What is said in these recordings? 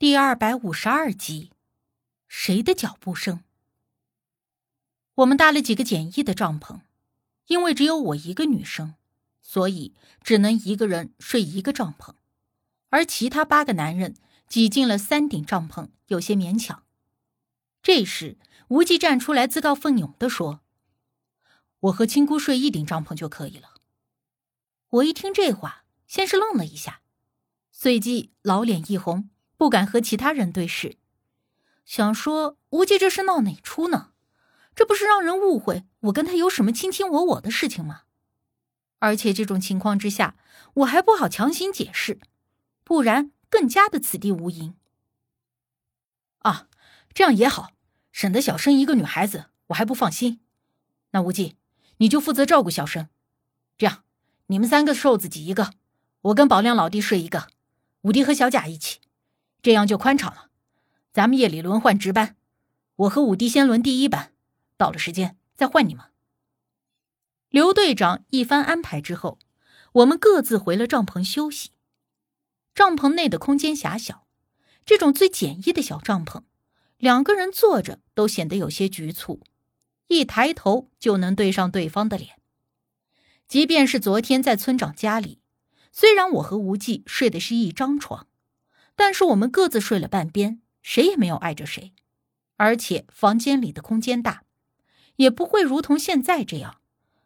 第二百五十二集，谁的脚步声？我们搭了几个简易的帐篷，因为只有我一个女生，所以只能一个人睡一个帐篷，而其他八个男人挤进了三顶帐篷，有些勉强。这时，无忌站出来，自告奋勇的说：“我和青姑睡一顶帐篷就可以了。”我一听这话，先是愣了一下，随即老脸一红。不敢和其他人对视，想说无忌这是闹哪出呢？这不是让人误会我跟他有什么卿卿我我的事情吗？而且这种情况之下，我还不好强行解释，不然更加的此地无银。啊，这样也好，省得小生一个女孩子我还不放心。那无忌，你就负责照顾小生。这样，你们三个瘦子挤一个，我跟宝亮老弟睡一个，五弟和小贾一起。这样就宽敞了，咱们夜里轮换值班，我和五弟先轮第一班，到了时间再换你们。刘队长一番安排之后，我们各自回了帐篷休息。帐篷内的空间狭小，这种最简易的小帐篷，两个人坐着都显得有些局促，一抬头就能对上对方的脸。即便是昨天在村长家里，虽然我和无忌睡的是一张床。但是我们各自睡了半边，谁也没有碍着谁，而且房间里的空间大，也不会如同现在这样，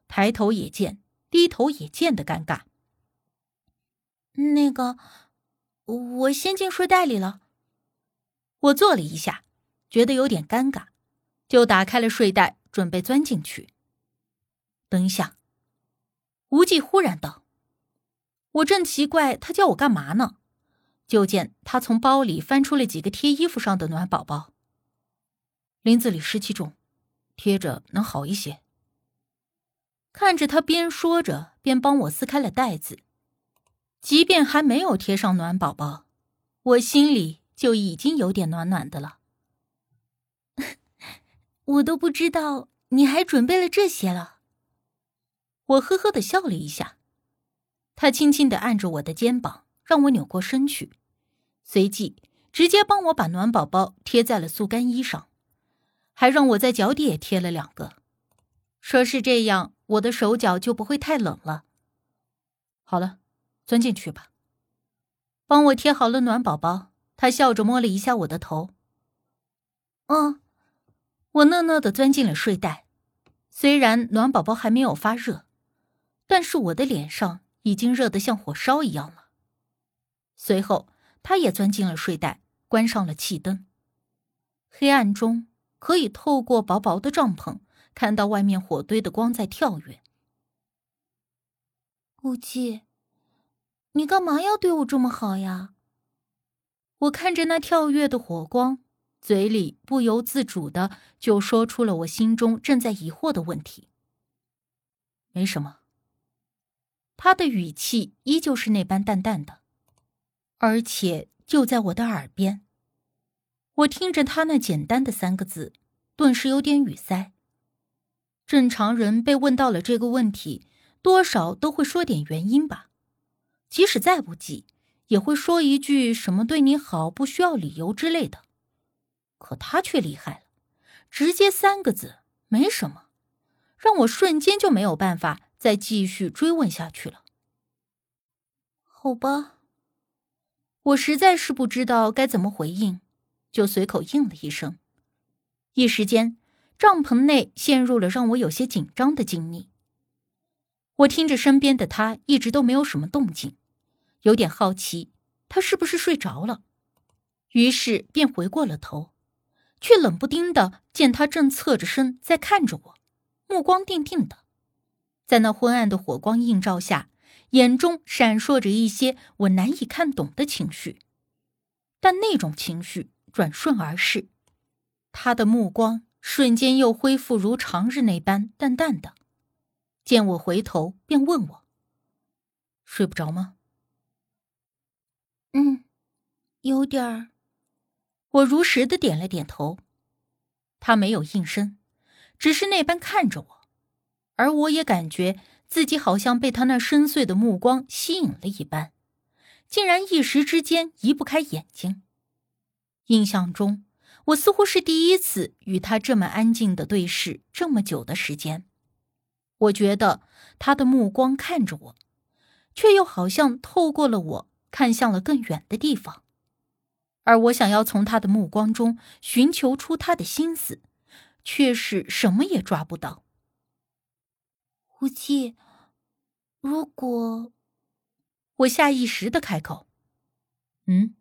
抬头也见，低头也见的尴尬。那个，我先进睡袋里了。我坐了一下，觉得有点尴尬，就打开了睡袋，准备钻进去。等一下，无忌忽然道：“我正奇怪他叫我干嘛呢。”就见他从包里翻出了几个贴衣服上的暖宝宝。林子里湿气重，贴着能好一些。看着他边说着边帮我撕开了袋子，即便还没有贴上暖宝宝，我心里就已经有点暖暖的了。我都不知道你还准备了这些了。我呵呵的笑了一下，他轻轻的按着我的肩膀，让我扭过身去。随即，直接帮我把暖宝宝贴在了速干衣上，还让我在脚底也贴了两个，说是这样，我的手脚就不会太冷了。好了，钻进去吧。帮我贴好了暖宝宝，他笑着摸了一下我的头。嗯，我讷讷的钻进了睡袋，虽然暖宝宝还没有发热，但是我的脸上已经热得像火烧一样了。随后。他也钻进了睡袋，关上了气灯。黑暗中，可以透过薄薄的帐篷看到外面火堆的光在跳跃。无忌，你干嘛要对我这么好呀？我看着那跳跃的火光，嘴里不由自主的就说出了我心中正在疑惑的问题。没什么。他的语气依旧是那般淡淡的。而且就在我的耳边，我听着他那简单的三个字，顿时有点语塞。正常人被问到了这个问题，多少都会说点原因吧，即使再不济，也会说一句什么“对你好不需要理由”之类的。可他却厉害了，直接三个字“没什么”，让我瞬间就没有办法再继续追问下去了。好吧。我实在是不知道该怎么回应，就随口应了一声。一时间，帐篷内陷入了让我有些紧张的静谧。我听着身边的他一直都没有什么动静，有点好奇他是不是睡着了，于是便回过了头，却冷不丁的见他正侧着身在看着我，目光定定的，在那昏暗的火光映照下。眼中闪烁着一些我难以看懂的情绪，但那种情绪转瞬而逝，他的目光瞬间又恢复如常日那般淡淡的。见我回头，便问我：“睡不着吗？”“嗯，有点儿。”我如实的点了点头。他没有应声，只是那般看着我，而我也感觉。自己好像被他那深邃的目光吸引了一般，竟然一时之间移不开眼睛。印象中，我似乎是第一次与他这么安静的对视这么久的时间。我觉得他的目光看着我，却又好像透过了我，看向了更远的地方。而我想要从他的目光中寻求出他的心思，却是什么也抓不到。无忌，如果……我下意识的开口：“嗯。”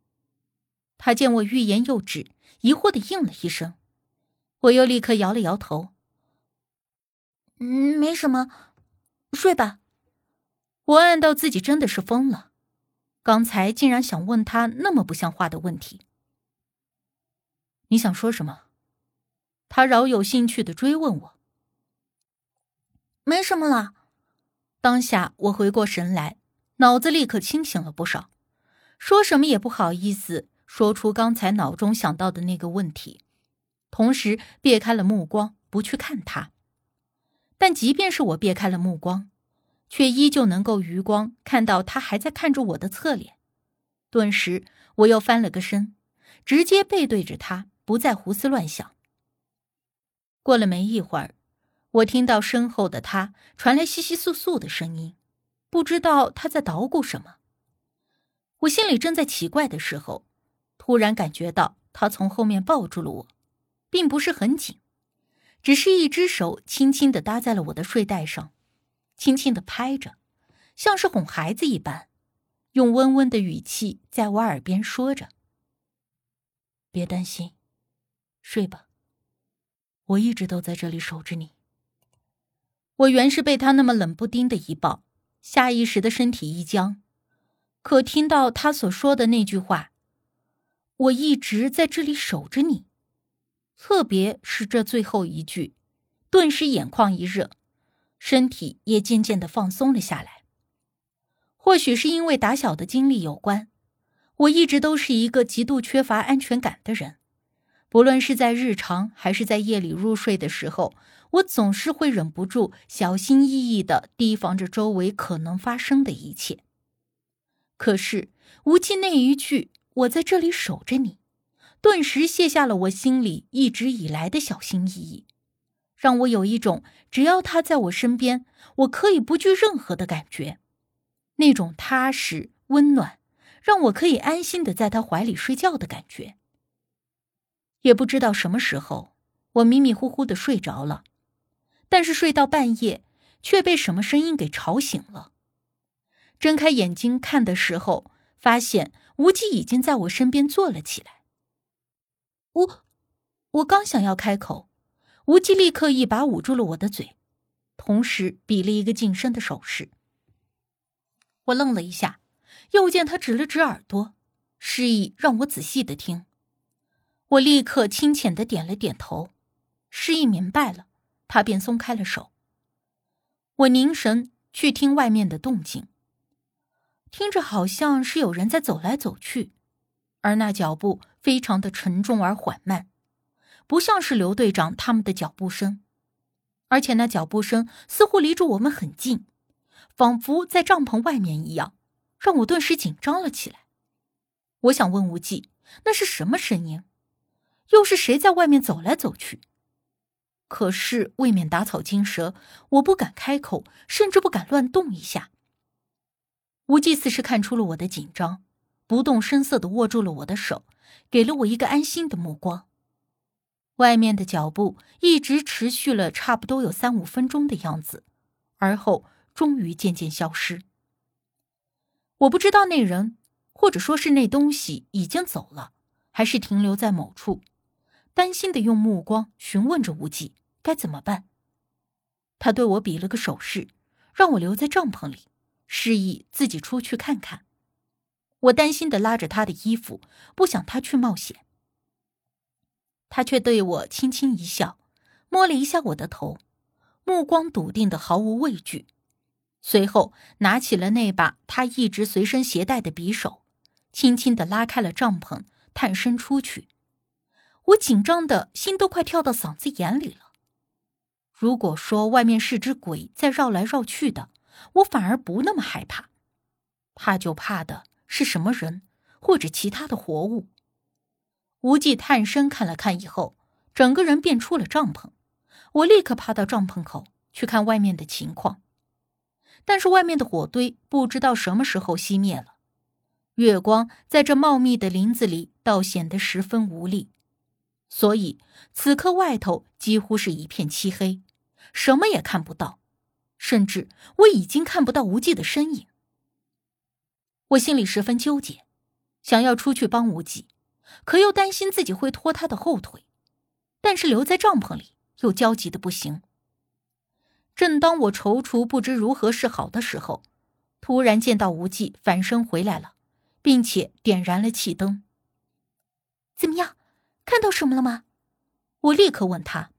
他见我欲言又止，疑惑的应了一声，我又立刻摇了摇头：“嗯，没什么，睡吧。”我暗道自己真的是疯了。刚才竟然想问他那么不像话的问题。你想说什么？他饶有兴趣的追问我。没什么了。当下我回过神来，脑子立刻清醒了不少，说什么也不好意思说出刚才脑中想到的那个问题，同时别开了目光，不去看他。但即便是我别开了目光。却依旧能够余光看到他还在看着我的侧脸，顿时我又翻了个身，直接背对着他，不再胡思乱想。过了没一会儿，我听到身后的他传来窸窸窣窣的声音，不知道他在捣鼓什么。我心里正在奇怪的时候，突然感觉到他从后面抱住了我，并不是很紧，只是一只手轻轻的搭在了我的睡袋上。轻轻的拍着，像是哄孩子一般，用温温的语气在我耳边说着：“别担心，睡吧，我一直都在这里守着你。”我原是被他那么冷不丁的一抱，下意识的身体一僵，可听到他所说的那句话：“我一直在这里守着你”，特别是这最后一句，顿时眼眶一热。身体也渐渐的放松了下来。或许是因为打小的经历有关，我一直都是一个极度缺乏安全感的人。不论是在日常还是在夜里入睡的时候，我总是会忍不住小心翼翼的提防着周围可能发生的一切。可是无忌那一句“我在这里守着你”，顿时卸下了我心里一直以来的小心翼翼。让我有一种只要他在我身边，我可以不惧任何的感觉，那种踏实温暖，让我可以安心的在他怀里睡觉的感觉。也不知道什么时候，我迷迷糊糊的睡着了，但是睡到半夜，却被什么声音给吵醒了。睁开眼睛看的时候，发现无忌已经在我身边坐了起来。我，我刚想要开口。无忌立刻一把捂住了我的嘴，同时比了一个噤声的手势。我愣了一下，又见他指了指耳朵，示意让我仔细的听。我立刻轻浅的点了点头，示意明白了，他便松开了手。我凝神去听外面的动静，听着好像是有人在走来走去，而那脚步非常的沉重而缓慢。不像是刘队长他们的脚步声，而且那脚步声似乎离着我们很近，仿佛在帐篷外面一样，让我顿时紧张了起来。我想问无忌，那是什么声音？又是谁在外面走来走去？可是未免打草惊蛇，我不敢开口，甚至不敢乱动一下。无忌似是看出了我的紧张，不动声色的握住了我的手，给了我一个安心的目光。外面的脚步一直持续了差不多有三五分钟的样子，而后终于渐渐消失。我不知道那人，或者说是那东西已经走了，还是停留在某处，担心的用目光询问着无忌该怎么办。他对我比了个手势，让我留在帐篷里，示意自己出去看看。我担心的拉着他的衣服，不想他去冒险。他却对我轻轻一笑，摸了一下我的头，目光笃定的毫无畏惧。随后拿起了那把他一直随身携带的匕首，轻轻的拉开了帐篷，探身出去。我紧张的心都快跳到嗓子眼里了。如果说外面是只鬼在绕来绕去的，我反而不那么害怕，怕就怕的是什么人？或者其他的活物。无忌探身看了看以后，整个人便出了帐篷。我立刻爬到帐篷口去看外面的情况，但是外面的火堆不知道什么时候熄灭了，月光在这茂密的林子里倒显得十分无力，所以此刻外头几乎是一片漆黑，什么也看不到，甚至我已经看不到无忌的身影。我心里十分纠结，想要出去帮无忌。可又担心自己会拖他的后腿，但是留在帐篷里又焦急的不行。正当我踌躇不知如何是好的时候，突然见到无忌返身回来了，并且点燃了气灯。怎么样，看到什么了吗？我立刻问他。